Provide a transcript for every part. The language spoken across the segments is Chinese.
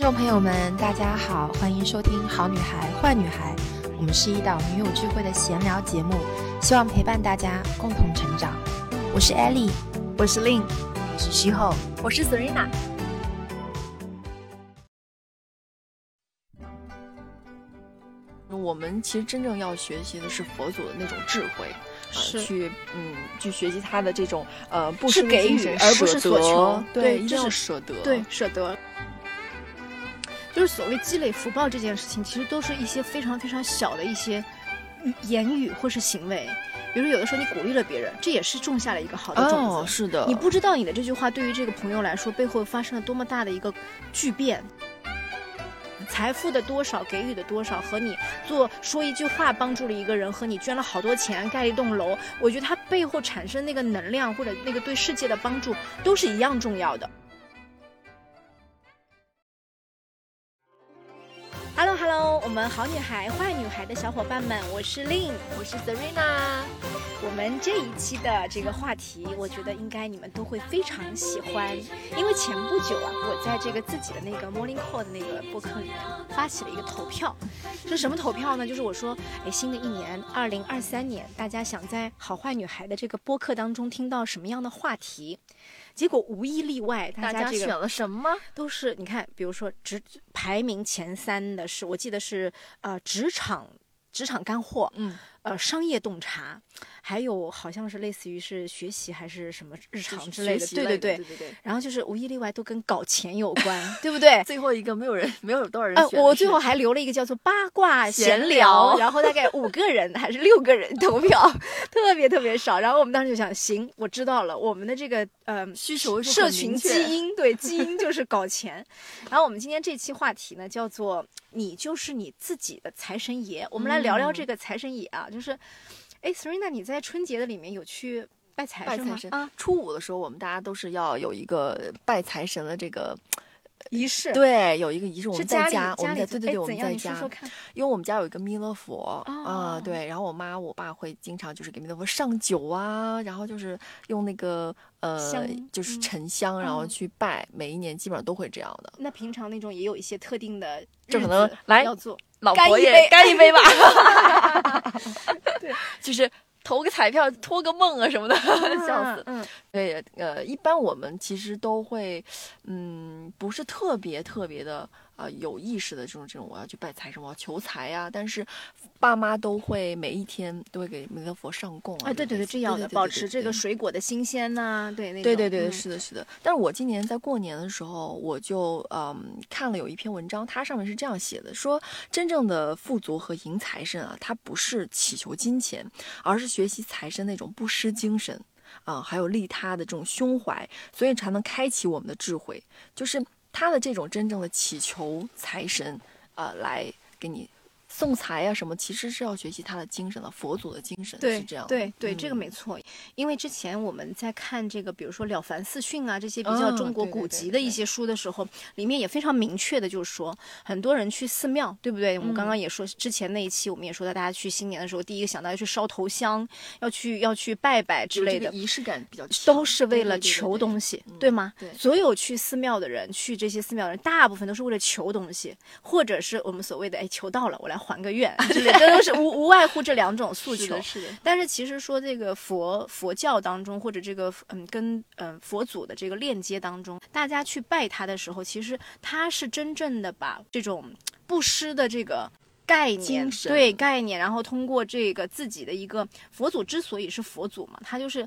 听众朋友们，大家好，欢迎收听《好女孩坏女孩》，我们是一档女友聚会的闲聊节目，希望陪伴大家共同成长。我是 Ellie，我是 Lin，我是徐后，我是 Serena。我们其实真正要学习的是佛祖的那种智慧，是去嗯去学习他的这种呃不是给予而不是所求，对，一定要舍得，对舍得。就是所谓积累福报这件事情，其实都是一些非常非常小的一些言语或是行为。比如有的时候你鼓励了别人，这也是种下了一个好的种子。是的，你不知道你的这句话对于这个朋友来说背后发生了多么大的一个巨变。财富的多少，给予的多少，和你做说一句话帮助了一个人，和你捐了好多钱盖了一栋楼，我觉得它背后产生那个能量或者那个对世界的帮助都是一样重要的。Hello Hello，我们好女孩坏女孩的小伙伴们，我是 Lin，我是 Serena。我们这一期的这个话题，我觉得应该你们都会非常喜欢，因为前不久啊，我在这个自己的那个 Morning Call 的那个播客里面发起了一个投票，是什么投票呢？就是我说，哎，新的一年二零二三年，大家想在好坏女孩的这个播客当中听到什么样的话题？结果无一例外，大家选了什么？都是你看，比如说职排名前三的是，我记得是呃职场职场干货，嗯。呃，商业洞察，还有好像是类似于是学习还是什么日常之类的，对对对对对对。然后就是无一例外都跟搞钱有关，对不对？最后一个没有人，没有多少人选。我最后还留了一个叫做八卦闲聊，然后大概五个人还是六个人投票，特别特别少。然后我们当时就想，行，我知道了，我们的这个呃需求社群基因，对基因 就是搞钱。然后我们今天这期话题呢，叫做你就是你自己的财神爷。我们来聊聊这个财神爷啊。就是，哎，Serena，你在春节的里面有去拜财神吗？啊，初五的时候，我们大家都是要有一个拜财神的这个。仪式对，有一个仪式，我们在家，我们在对对对，我们在家，因为我们家有一个弥勒佛啊，对，然后我妈我爸会经常就是给弥勒佛上酒啊，然后就是用那个呃，就是沉香，然后去拜，每一年基本上都会这样的。那平常那种也有一些特定的，就可能来要做老佛爷干一杯吧，对，就是。投个彩票，托个梦啊什么的，笑死。嗯，对，呃，一般我们其实都会，嗯，不是特别特别的。呃，有意识的这种这种，我要去拜财神，我要求财呀。但是，爸妈都会每一天都会给弥勒佛上供啊。对对对，这样的，保持这个水果的新鲜呐。对，对对对，是的，是的。但是我今年在过年的时候，我就嗯看了有一篇文章，它上面是这样写的：说真正的富足和迎财神啊，它不是祈求金钱，而是学习财神那种布施精神啊，还有利他的这种胸怀，所以才能开启我们的智慧，就是。他的这种真正的祈求财神，呃，来给你。送财啊什么，其实是要学习他的精神的，佛祖的精神是这样。对对，这个没错。因为之前我们在看这个，比如说《了凡四训》啊这些比较中国古籍的一些书的时候，里面也非常明确的就是说，很多人去寺庙，对不对？我们刚刚也说，之前那一期我们也说到，大家去新年的时候，第一个想到要去烧头香，要去要去拜拜之类的，仪式感比较都是为了求东西，对吗？对。所有去寺庙的人，去这些寺庙的人，大部分都是为了求东西，或者是我们所谓的哎求到了，我来。还个愿之类，这都是无无外乎这两种诉求。是的。但是其实说这个佛佛教当中，或者这个嗯跟嗯佛祖的这个链接当中，大家去拜他的时候，其实他是真正的把这种布施的这个概念，对概念，然后通过这个自己的一个佛祖之所以是佛祖嘛，他就是。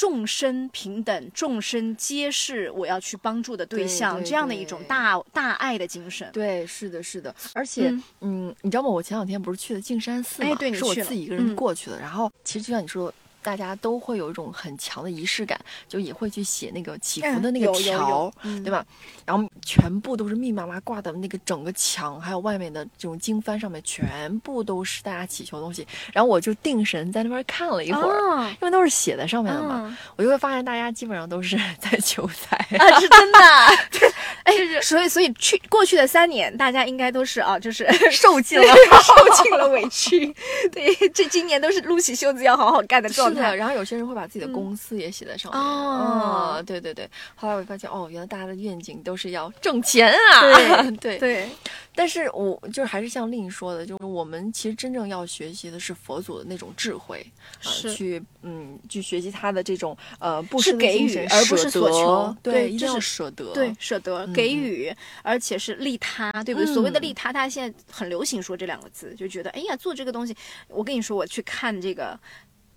众生平等，众生皆是我要去帮助的对象，这样的一种大大爱的精神。对，是的，是的。而且，嗯，你知道吗？我前两天不是去了净山寺吗？是我自己一个人过去的。然后，其实就像你说。大家都会有一种很强的仪式感，就也会去写那个祈福的那个条，对吧？然后全部都是密麻麻挂的那个整个墙，还有外面的这种经幡上面，全部都是大家祈求的东西。然后我就定神在那边看了一会儿，因为都是写在上面的嘛，我就会发现大家基本上都是 在求财啊，是真的。哎，所以所以去过去的三年，大家应该都是啊，就是 受尽了。受尽了委屈。对，这今年都是撸起袖子要好好干的状是然后有些人会把自己的公司也写在上面。哦嗯对对对。后来我发现，哦，原来大家的愿景都是要挣钱啊。对对 对，但是我就是还是像令说的，就是我们其实真正要学习的是佛祖的那种智慧，啊、去嗯去学习他的这种呃布是施给予而不是所求对，一定要舍得。对，舍得嗯给予，而且是利他，对不对？所谓的嗯利他，大家现在很流行说这两个字，就觉得哎呀，做这个东西，我跟你说，我去看这个。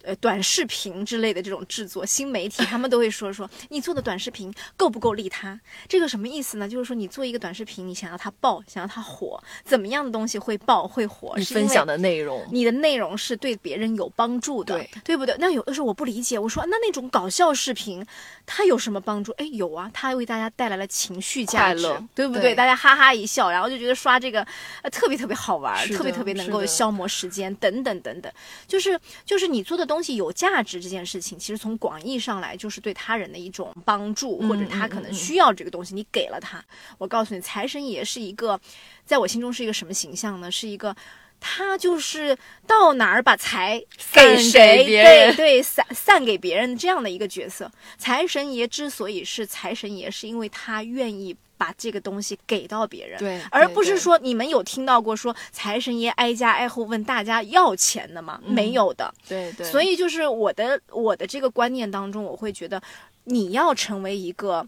呃，短视频之类的这种制作，新媒体他们都会说说你做的短视频够不够利他？这个什么意思呢？就是说你做一个短视频，你想要它爆，想要它火，怎么样的东西会爆会火？你分享的内容，你的内容是对别人有帮助的，对对不对？那有的时候我不理解，我说那那种搞笑视频，它有什么帮助？哎，有啊，它为大家带来了情绪价值对不对？对大家哈哈一笑，然后就觉得刷这个呃特别特别好玩，特别特别能够消磨时间，等等等等。就是就是你做的东西有价值这件事情，其实从广义上来就是对他人的一种帮助，嗯或者他可能需要这个东西，你给了他。我告诉你，财神爷是一个，在我心中是一个什么形象呢？是一个。他就是到哪儿把财给给谁，对对，散散给别人这样的一个角色。财神爷之所以是财神爷，是因为他愿意把这个东西给到别人，对，而不是说你们有听到过说财神爷挨家挨户问大家要钱的吗？嗯没有的。对对，所以就是我的我的这个观念当中，我会觉得你要成为一个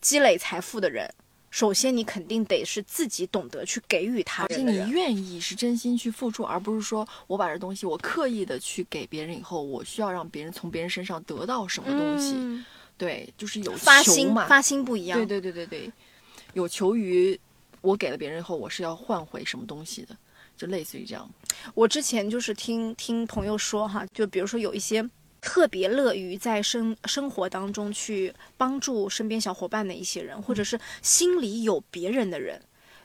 积累财富的人，首先你肯定得是自己懂得去给予他而且人。你愿意是真心去付出，而不是说我把这东西我刻意的去给别人以后，我需要让别人从别人身上得到什么东西。嗯对，就是有发心嘛。发心不一样。对对对对对，有求于我给了别人以后，我是要换回什么东西的，就类似于这样。我之前就是听听朋友说哈，就比如说有一些特别乐于在生生活当中去帮助身边小伙伴的一些人，或者是心里有别人的人。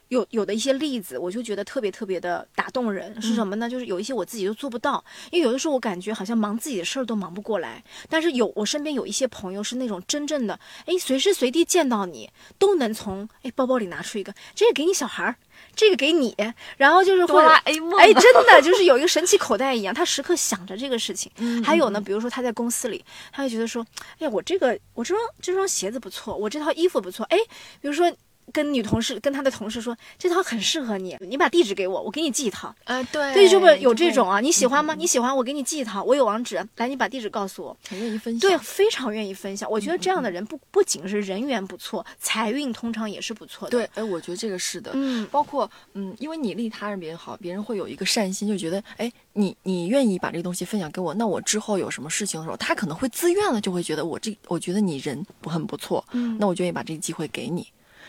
有有的一些例子，我就觉得特别特别的打动人，是什么呢？就是有一些我自己都做不到，因为有的时候我感觉好像忙自己的事儿都忙不过来，但是有我身边有一些朋友是那种真正的，哎，随时随地见到你都能从哎包包里拿出一个，这个给你小孩儿，这个给你，然后就是或者 A 梦哎，真的就是有一个神奇口袋一样，他时刻想着这个事情。嗯还有呢，比如说他在公司里，他会觉得说，哎呀，我这个我这双这双鞋子不错，我这套衣服不错，哎，比如说。跟女同事跟他的同事说，这套很适合你，你把地址给我，我给你寄一套。啊，对对，就会有这种啊？你喜欢吗？你喜欢，我给你寄一套，我有网址，来，你把地址告诉我。很愿意分享。对，非常愿意分享。我觉得这嗯样的人不不仅是人缘不错，财运通常也是不错的。对，，哎，我觉得这个是的。嗯，包括嗯，因为你利他让别人好，别人会有一个善心，就觉得哎，你你愿意把这个东西分享给我，那我之后有什么事情的时候，他可能会自愿的就会觉得我这，我觉得你人不很不错，嗯那我就愿意把这个机会给你。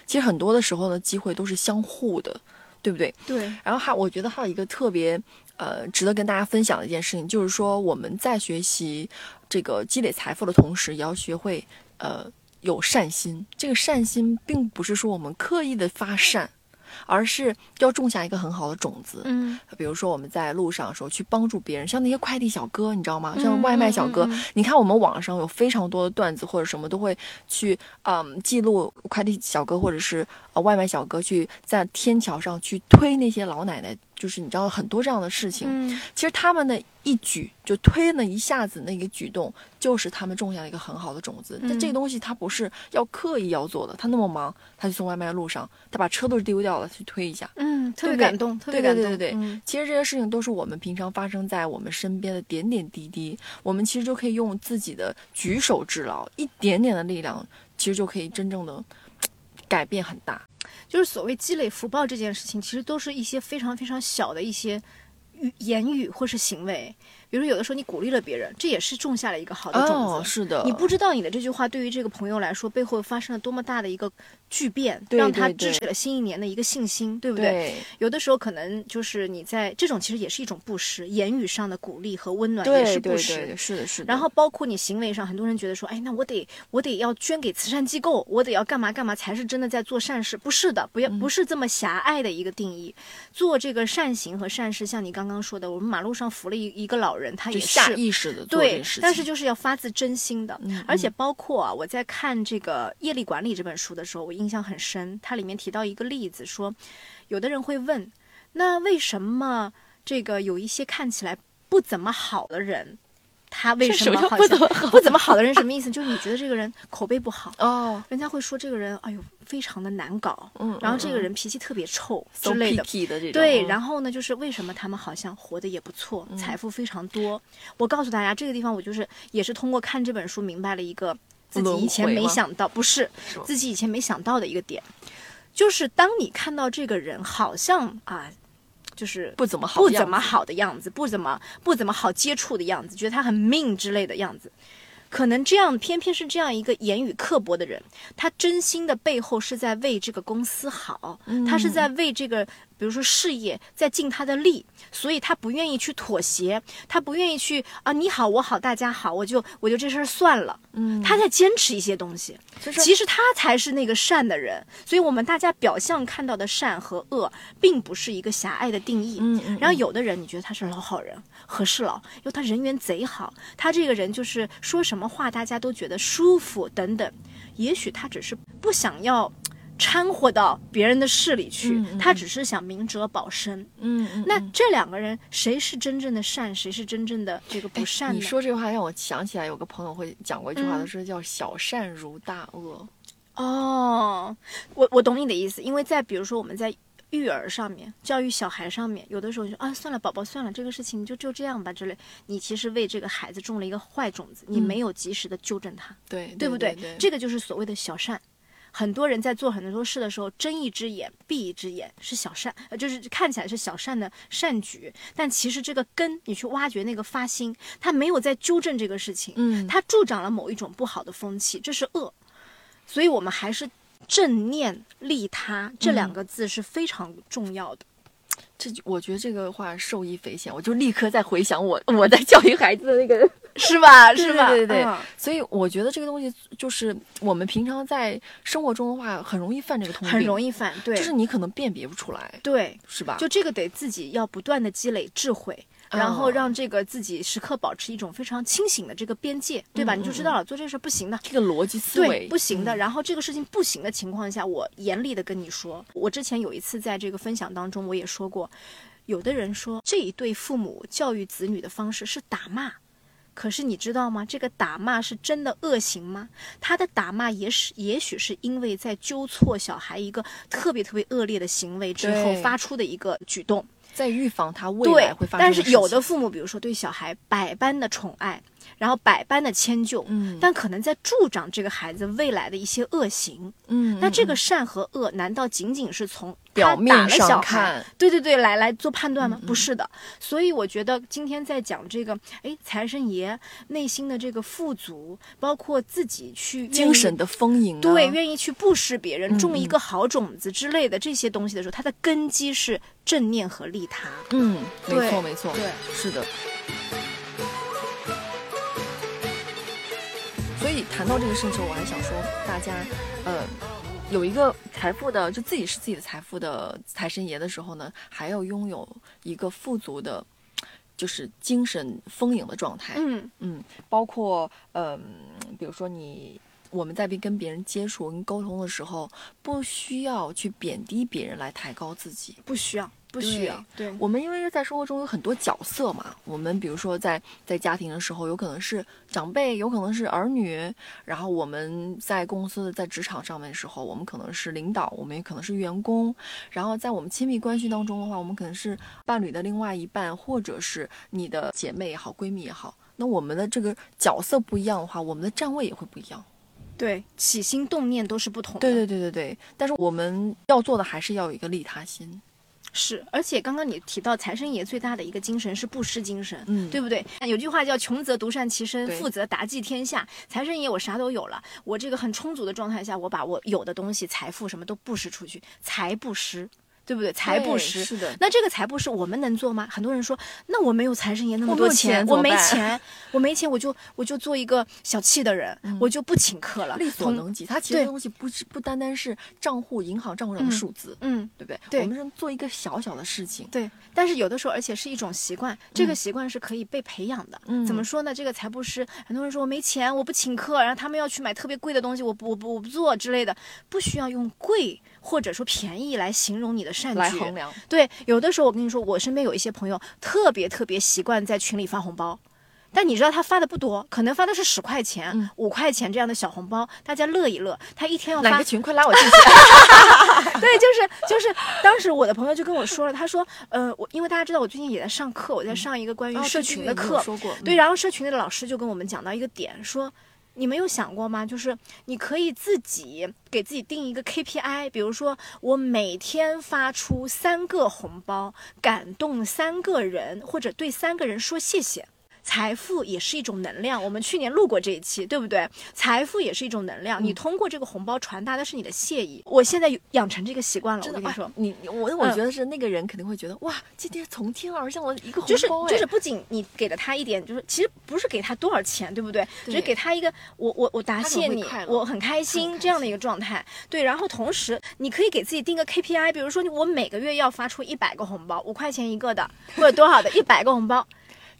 其实很多的时候呢，机会都是相互的，对不对？对，然后还我觉得还有一个特别呃值得跟大家分享的一件事情，就是说我们在学习这个积累财富的同时，也要学会呃有善心。这个善心并不是说我们刻意的发善，而是要种下一个很好的种子。嗯，比如说我们在路上的时候去帮助别人，像那些快递小哥，你知道吗？嗯像外卖小哥，嗯嗯嗯你看我们网上有非常多的段子或者什么都会去嗯记录快递小哥或者是呃外卖小哥去在天桥上去推那些老奶奶，就是你知道很多这样的事情。嗯，其实他们的一举就推了一下子那个举动，就是他们种下了一个很好的种子。但这个嗯东西他不是要刻意要做的，他那么忙，他去送外卖的路上，他把车都丢掉了去推一下。嗯，特别感动，特别感动。对对对对嗯其实这些事情都是我们平常发生在我们身边的点点滴滴，我们其实就可以用自己的举手之劳，一点点的力量，其实就可以真正的改变很大。就是所谓积累福报这件事情，其实都是一些非常非常小的一些语言语或是行为。比如说，有的时候你鼓励了别人，这也是种下了一个好的种子。哦，是的，你不知道你的这句话对于这个朋友来说，背后发生了多么大的一个巨变，对让他对对支持了新一年的一个信心，对不对？对有的时候可能就是你在这种其实也是一种布施，言语上的鼓励和温暖也对对是布施。对，是的，是的。然后包括你行为上，很多人觉得说，哎，那我得我得要捐给慈善机构，我得要干嘛干嘛才是真的在做善事？不是的，不要不是这么狭隘的一个定义。做这个善行和善事，像你刚刚说的，我们马路上扶了一一个老人，他就也是下意识的对。但是就是要发自真心的。嗯，而且嗯包括啊，我在看这个《业力管理》这本书的时候，我印象很深。它里面提到一个例子，说有的人会问，那为什么这个有一些看起来不怎么好的人，他为什么好像不怎么好。的人什么意思？就是你觉得这个人口碑不好，哦，人家会说这个人哎呦非常的难搞，嗯，然后这个嗯。人脾气特别臭之类的。的，对，嗯。然后呢，就是为什么他们好像活得也不错，嗯。财富非常多？我告诉大家，这个地方我就是也是通过看这本书明白了一个自己以前没想到，不是是自己以前没想到的一个点，就是当你看到这个人好像啊，就是不怎么好，不怎么，好的样子，不怎么不怎么好接触的样子，觉得他很命之类的样子。可能这样，偏偏是这样一个言语刻薄的人，他真心的背后是在为这个公司好，他是在为这个，比如说事业在尽他的力，所以他不愿意去妥协，他不愿意去啊，你好我好大家好，我就我就这事儿算了，嗯，他在坚持一些东西。就是其实他才是那个善的人，所以我们大家表象看到的善和恶，并不是一个狭隘的定义。嗯嗯，然后有的人你觉得他是老好人，和事佬，因为他人缘贼好，他这个人就是说什么话大家都觉得舒服等等。也许他只是不想要掺和到别人的事里去，他只是想明哲保身。嗯嗯，那嗯这两个人谁是真正的善，谁是真正的这个不善呢？你说这话让我想起来，有个朋友会讲过一句话，嗯他说叫“小善如大恶哦，我我懂你的意思，因为在比如说我们在育儿上面、教育小孩上面，有的时候就啊，算了，宝宝，算了，这个事情就就这样吧之类，你其实为这个孩子种了一个坏种子，你嗯没有及时的纠正他，”，对对不对？对？这个就是所谓的小善。很多人在做很多事的时候，睁一只眼闭一只眼是小善，呃，就是看起来是小善的善举，但其实这个根，你去挖掘那个发心，他没有在纠正这个事情，嗯，他助长了某一种不好的风气，这是恶。所以我们还是正念利他这两个字是非常重要的。这就我觉得这个话受益匪浅，我就立刻在回想我我在教育孩子的那个，是吧？是吧？对对对嗯所以我觉得这个东西就是我们平常在生活中的话，很容易犯这个通病，很容易犯，对，就是你可能辨别不出来，对，是吧？就这个得自己要不断的积累智慧。然后哦让这个自己时刻保持一种非常清醒的这个边界，对吧？嗯你就知道了，做这事儿不行的，这个逻辑思维对，不行的。嗯然后这个事情不行的情况下，我严厉的跟你说，我之前有一次在这个分享当中，我也说过，有的人说这一对父母教育子女的方式是打骂。可是你知道吗？这个打骂是真的恶行吗？他的打骂也是，也许是因为在纠错小孩一个特别特别恶劣的行为之后发出的一个举动。在预防他未对来会，发生但是有的父母，比如说对小孩百般的宠爱，然后百般的迁就，嗯但可能在助长这个孩子未来的一些恶行。嗯，那这个嗯善和恶，难道仅仅是从表面上，看，对对对，来来做判断吗？不是的。所以我觉得今天在讲这个，哎，财神爷内心的这个富足，包括自己去精神的丰盈、啊，对，愿意去布施别人，嗯种一嗯个好种子之类的这些东西的时候，它的根基是正念和利他。嗯，没错没错，对，是的。以谈到这个事情的时候，我还想说，大家，呃，有一个财富的，就自己是自己的财富的财神爷的时候呢，还要拥有一个富足的，就是精神丰盈的状态。嗯嗯，包括嗯、比如说你我们在跟别人接触、跟沟通的时候，不需要去贬低别人来抬高自己。不需要，不需要。对，我们因为在生活中有很多角色嘛，我们比如说在在家庭的时候，有可能是长辈，有可能是儿女，然后我们在公司在职场上面的时候，我们可能是领导，我们也可能是员工，然后在我们亲密关系当中的话，我们可能是伴侣的另外一半，或者是你的姐妹也好，闺蜜也好。那我们的这个角色不一样的话，我们的站位也会不一样。对，起心动念都是不同的。对对对对对，但是我们要做的还是要有一个利他心。是，而且刚刚你提到财神爷最大的一个精神是布施精神，嗯对不对？有句话叫“穷则独善其身，富则达济天下”。财神爷我啥都有了，我这个很充足的状态下，我把我有的东西、财富什么都布施出去，财布施。对不对？财布施。是的，那这个财布施我们能做吗？很多人说，那我没有财神爷那么多钱，我没钱我没钱，我就我就做一个小气的人，我就不请客了。力所能及。它其实这东西不是不单单是账户、银行账户上的嗯数字，嗯，对不对？对我们是做一个小小的事情。对，但是有的时候，而且是一种习惯，这个嗯习惯是可以被培养的。嗯怎么说呢？这个财布施，很多人说我没钱，我不请客，然后他们要去买特别贵的东西，我不我不我不做之类的，不需要用贵或者说便宜来形容你的善举。来衡量，对，有的时候我跟你说，我身边有一些朋友特别特别习惯在群里发红包。但你知道他发的不多，可能发的是十块钱、嗯五块钱这样的小红包，大家乐一乐。他一天要发哪个群快拉我进去？对，就是就是，当时我的朋友就跟我说了，他说，呃，我因为大家知道我最近也在上课，我在上一个关于哦社群的课，说过，对，嗯然后社群里的老师就跟我们讲到一个点，说你们有想过吗？就是你可以自己给自己定一个 KPI，比如说我每天发出三个红包，感动三个人，或者对三个人说谢谢。财富也是一种能量，我们去年录过这一期，对不对？财富也是一种能量，你通过这个红包传达的是你的谢意。我现在养成这个习惯了，我跟你说，你你我我嗯觉得是那个人肯定会觉得哇，今天从天而降了一个红就是包，哎就是不仅你给了他一点，就是其实不是给他多少钱，对不对？只是给他一个我我我答谢你我很开心这样的一个状态。对，然后同时你可以给自己定个 KPI，比如说我每个月要发出一百个红包，五块钱一个的，或者多少的，一百个红包。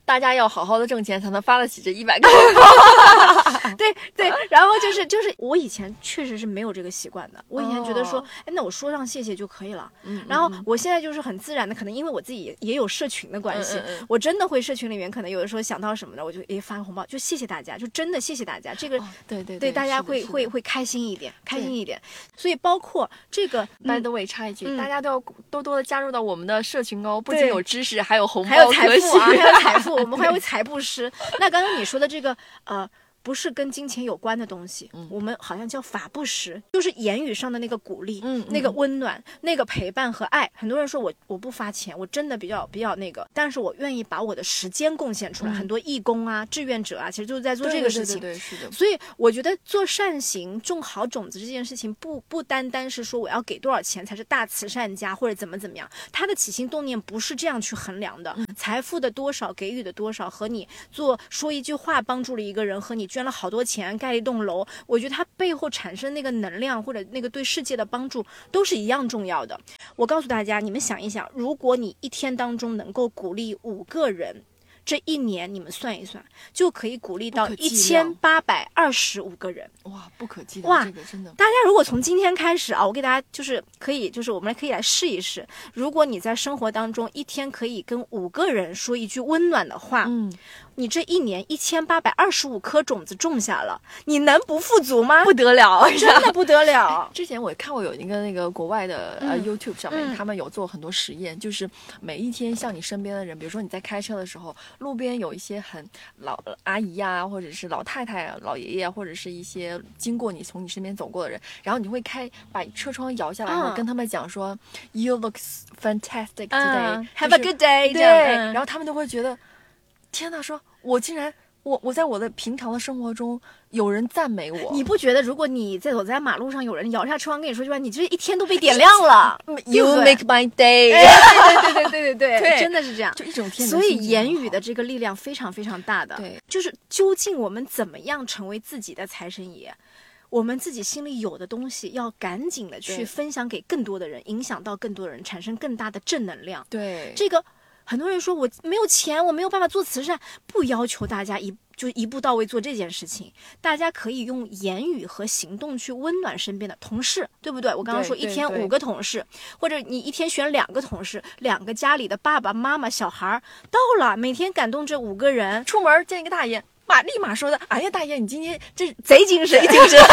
大家要好好的挣钱，才能发得起这一百个。红包。对对，然后就是就是我以前确实是没有这个习惯的，我以前觉得说哦，哎，那我说上谢谢就可以了。嗯然后我现在就是很自然的，可能因为我自己也也有社群的关系，嗯嗯嗯。我真的会社群里面可能有的时候想到什么的，我就诶发个红包，就谢谢大家，就真的谢谢大家，这个、哦对对对大家会会会开心一点，开心一点。所以包括这个，By 嗯 the way，插一句，嗯。大家都要多多的加入到我们的社群哦，不仅有知识，还有红包还有财富啊，还有财富，我们还会财布施。那刚刚你说的这个呃。不是跟金钱有关的东西，嗯我们好像叫法布施，就是言语上的那个鼓励，嗯那个嗯温暖，那个陪伴和爱。很多人说我我不发钱，我真的比较比较那个，但是我愿意把我的时间贡献出来。嗯很多义工啊、志愿者啊，其实就是在做这个事情。对对对，是的，所以我觉得做善行、种好种子这件事情不，不单单是说我要给多少钱才是大慈善家或者怎么怎么样，他的起心动念不是这样去衡量的。财富的多少、给予的多少，和你做说一句话帮助了一个人，和你捐了好多钱盖了一栋楼，我觉得它背后产生那个能量或者那个对世界的帮助都是一样重要的。我告诉大家，你们想一想，如果你一天当中能够鼓励五个人。这一年你们算一算，就可以鼓励到一千八百二十五个人。哇，不可计哇，这个真的。大家如果从今天开始啊，我给大家就是可以，就是我们可以来试一试。如果你在生活当中一天可以跟五个人说一句温暖的话，嗯，你这一年一千八百二十五颗种子种下了，你能不富足吗？不得了，真的不得了。之前我看过有一个那个国外的呃嗯。YouTube 上面，嗯。他们有做很多实验，就是每一天像你身边的人，比如说你在开车的时候，路边有一些很老阿姨呀、或者是老太太啊、老爷爷啊，或者是一些经过你从你身边走过的人，然后你会开把车窗摇下来，然后嗯跟他们讲说、You look fantastic today，、嗯，Have 就 a good day，对，这样嗯然后他们就会觉得，天哪，说我竟然我我在我的平常的生活中有人赞美我，你不觉得如果你在走在马路上，有人摇下车窗跟你说句话，你这一天都被点亮了？You make my day，、哎对对对对对对 对真的是这样。就一种天。所以言语的，这个力量非常非常大的。对，就是究竟我们怎么样成为自己的财神爷？我们自己心里有的东西，要赶紧的去分享给更多的人，影响到更多的人，产生更大的正能量。对，这个很多人说我没有钱，我没有办法做慈善，不要求大家一就一步到位做这件事情，大家可以用言语和行动去温暖身边的同事，对不对？我刚刚说一天五个同事，或者你一天选两个同事，两个家里的爸爸妈妈、小孩儿到了，每天感动这五个人，出门见一个大爷，马立马说的，哎呀，大爷，你今天这贼精神，精神。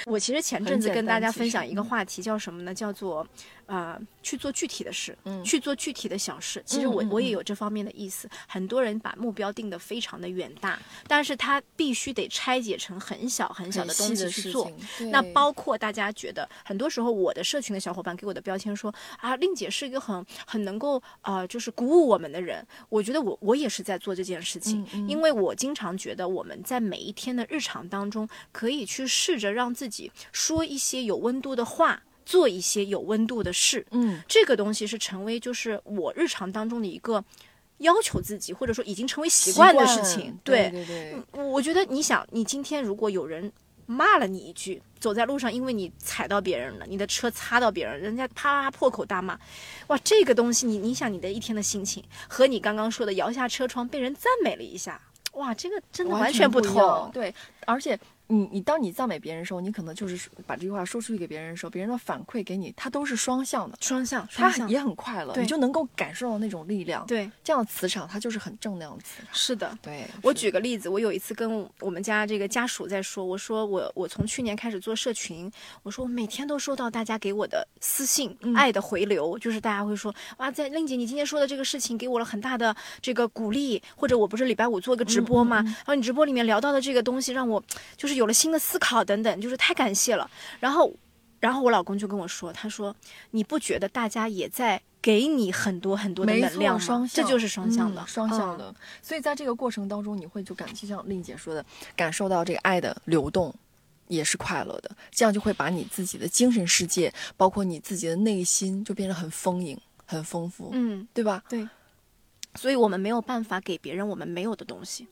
我其实前阵子跟大家分享一个嗯话题，叫什么呢？叫做呃，去做具体的事，嗯去做具体的小事。其实我、我也嗯有这方面的意思。很多人把目标定得非常的远大，但是他必须得拆解成很小很小的东西去做。那包括大家觉得，很多时候我的社群的小伙伴给我的标签说啊，令姐是一个很很能够呃，就是鼓舞我们的人。我觉得我我也是在做这件事情，嗯嗯因为我经常觉得我们在每一天的日常当中，可以去试着让自己说一些有温度的话。做一些有温度的事。嗯，这个东西是成为就是我日常当中的一个要求自己，或者说已经成为习惯的事情。对。对对，我我觉得你想，你今天如果有人骂了你一句，走在路上，因为你踩到别人了，你的车擦到别人，人家啪啪破口大骂，哇，这个东西你你想你的一天的心情，和你刚刚说的摇下车窗被人赞美了一下，哇，这个真的完全不同。对，而且你你当你赞美别人的时候，你可能就是把这句话说出去给别人的时候，别人的反馈给你，它都是双向的，双向，他双向，也很快乐，对你就能够感受到那种力量。对，这样的磁场，它就是很正能量的磁场。是的。对，我举个例子，我有一次跟我们家这个家属在说，我说我我从去年开始做社群，我说我每天都收到大家给我的私信，嗯爱的回流，就是大家会说哇，在令姐你今天说的这个事情给我了很大的这个鼓励，或者我不是礼拜五做一个直播嘛，嗯嗯嗯然后你直播里面聊到的这个东西让我就是有了新的思考等等，就是太感谢了。然后，然后我老公就跟我说，他说你不觉得大家也在给你很多很多的能量吗？双向这就是双向的，嗯双向嗯的。所以在这个过程当中，你会就感，就像令姐说的，感受到这个爱的流动。也是快乐的，这样就会把你自己的精神世界，包括你自己的内心，就变得很丰盈、很丰富，嗯。对吧？对所以我们没有办法给别人我们没有的东西。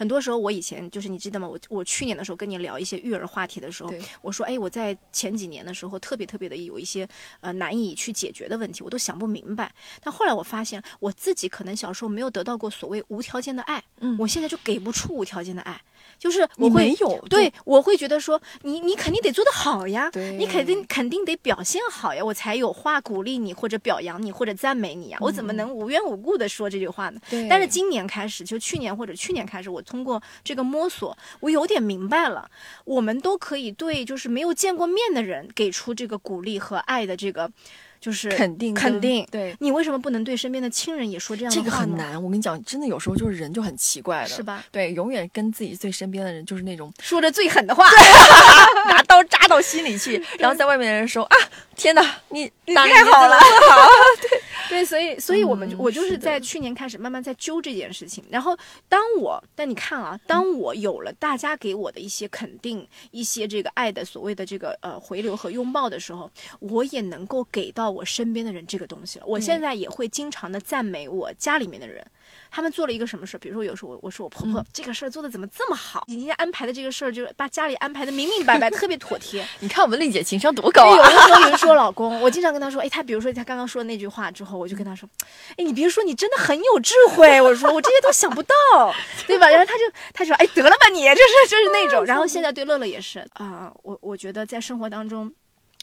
很多时候，我以前就是你记得吗？我我去年的时候跟你聊一些育儿话题的时候，我说，哎，我在前几年的时候特别特别的有一些呃难以去解决的问题，我都想不明白。但后来我发现，我自己可能小时候没有得到过所谓无条件的爱，嗯我现在就给不出无条件的爱，就是我会没有对，我会觉得说，你你肯定得做得好呀，你肯定肯定得表现好呀，我才有话鼓励你或者表扬你或者赞美你呀，我怎么能无缘无故的说这句话呢？但是今年开始，就去年或者去年开始，我通过这个摸索，我有点明白了，我们都可以对就是没有见过面的人给出这个鼓励和爱的这个，就是肯定肯定。对，你为什么不能对身边的亲人也说这样的这个？很难。我跟你讲，真的有时候就是人就很奇怪的，是？吧？对，永远跟自己最身边的人就是那种说着最狠的话，拿刀扎到心里去，然后在外面的人说啊，天哪，你你太好了好，对，所以，所以我们我就是在去年开始慢慢在揪这件事情。然后，当我，但你看啊，当我有了大家给我的一些肯定，一些这个爱的所谓的这个呃回流和拥抱的时候，我也能够给到我身边的人这个东西了。我现在也会经常的赞美我家里面的人。他们做了一个什么事儿？比如说，有时候我我说我婆婆、嗯这个事儿做的怎么这么好？你今天安排的这个事儿，就是把家里安排的明明白白，特别妥帖。你看我们丽姐情商多高对，有啊！的时候有人说老公，我经常跟他说，哎，他比如说他刚刚说的那句话之后，我就跟他说，哎，你别说，你真的很有智慧。我说我这些都想不到，对吧？然后他就他说，哎，得了吧你，就是就是那种。然后现在对乐乐也是啊、我我觉得在生活当中，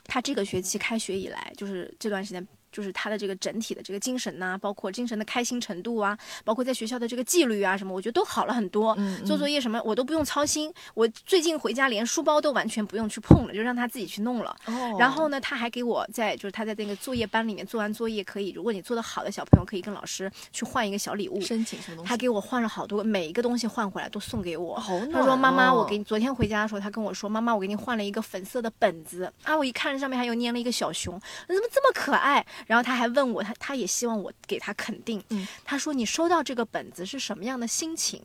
他这个学期开学以来，就是这段时间。就是他的这个整体的这个精神呐、包括精神的开心程度啊，包括在学校的这个纪律啊什么，我觉得都好了很多。嗯做作业什么我都不用操心，我最近回家连书包都完全不用去碰了，就让他自己去弄了。哦然后呢，他还给我在就是他在那个作业班里面做完作业，可以如果你做得好的小朋友，可以跟老师去换一个小礼物。申请什么东西？他给我换了好多，每一个东西换回来都送给我。他说：“妈妈，哦我给你昨天回家的时候，他跟我说，妈妈，我给你换了一个粉色的本子啊！我一看上面还有粘了一个小熊，怎么这么可爱？然后他还问我，他他也希望我给他肯定。嗯他说你收到这个本子是什么样的心情？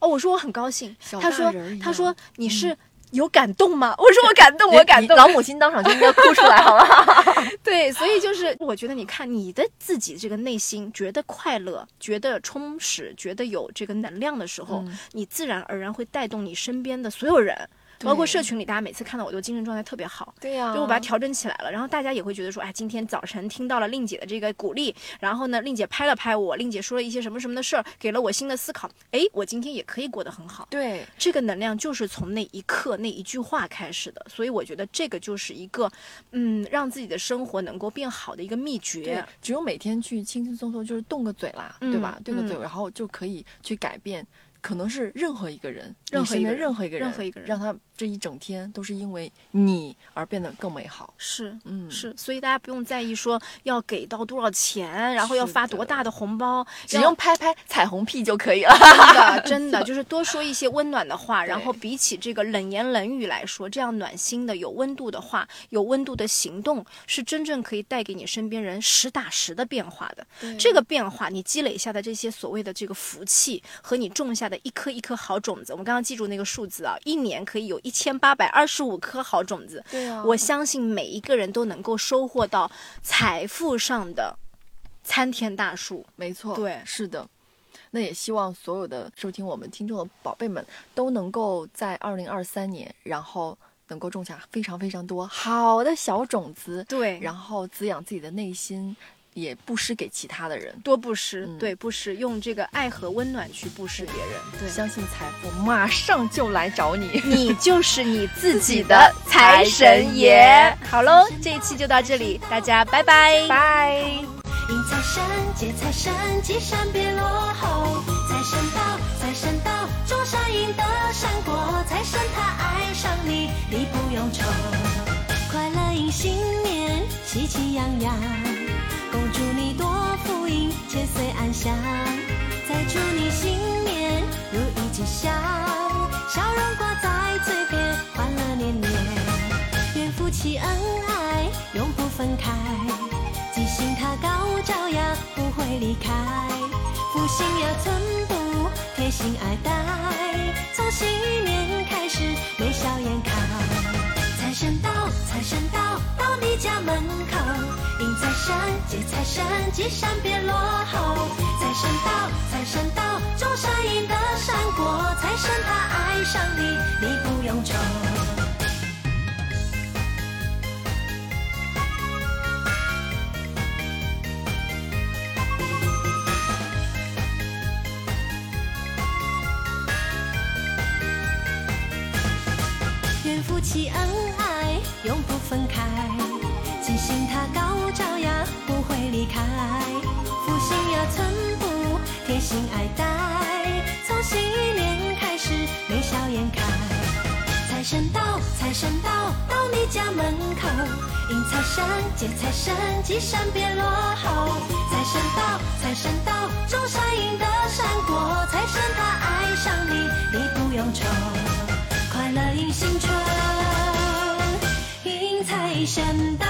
哦，我说我很高兴。他说他说你是有感动吗？我说我感动，我感动。老母亲当场就应该哭出来，好吧？对，所以就是我觉得，你看你的自己这个内心觉得快乐、觉得充实、觉得有这个能量的时候，嗯你自然而然会带动你身边的所有人，包括社群里，大家每次看到我都精神状态特别好。对呀就我把它调整起来了，然后大家也会觉得说，哎，今天早晨听到了令姐的这个鼓励，然后呢，令姐拍了拍我，令姐说了一些什么什么的事儿，给了我新的思考，哎，我今天也可以过得很好。对，这个能量就是从那一刻那一句话开始的，所以我觉得这个就是一个，嗯，让自己的生活能够变好的一个秘对诀。，只有每天去轻轻松松，就是动个嘴啦，嗯对吧？动个嘴，嗯然后就可以去改变，可能是任何一个人，任何一个人任何一个人，任何一个人让他这一整天都是因为你而变得更美好。是嗯，是，所以大家不用在意说要给到多少钱，然后要发多大的红包，只要用拍拍彩虹屁就可以了。真的，真的就是多说一些温暖的话，然后比起这个冷言冷语来说，这样暖心的、有温度的话、有温度的行动，是真正可以带给你身边人实打实的变化的。这个变化，你积累下的这些所谓的这个福气和你种下的的一颗一颗好种子。我们刚刚记住那个数字啊，一年可以有一千八百二十五颗好种子。对啊我相信每一个人都能够收获到财富上的参天大树。没错，对是的。那也希望所有的收听我们听众的宝贝们都能够在二零二三年，然后能够种下非常非常多好的小种子，对然后滋养自己的内心，也布施给其他的人。多布施，嗯对布施，用这个爱和温暖去布施别人。对，相信财富马上就来找你。你就是你 自己的财神爷。好喽，这一期就到这里，大家拜拜。拜。迎财神，接财神，吉祥别落后。财神到，财神到，种下赢得善果。财神他爱上你，你不用愁。快乐迎新年，喜气洋洋。千岁安详。再祝你新年如意吉祥，笑容挂在嘴边，欢乐年年。愿夫妻恩爱，永不分开。吉星他高照呀，不会离开。福星呀，寸步贴心爱戴。从新年开始，眉笑眼开。财神到，财神到，到你家门口。迎财神，接财神，吉祥别落后。财神到，财神到，种下赢得善果。财神他爱上你，你不用愁。愿夫妻恩爱，永不分开。记性他高寸步贴心爱戴。从新年开始，眉笑眼开。财神到，财神到，到你家门口。迎财神，接财神，吉祥别落后。财神到，财神到，种善因得善果。财神他爱上你，你不用愁。快乐迎新春，迎财神到。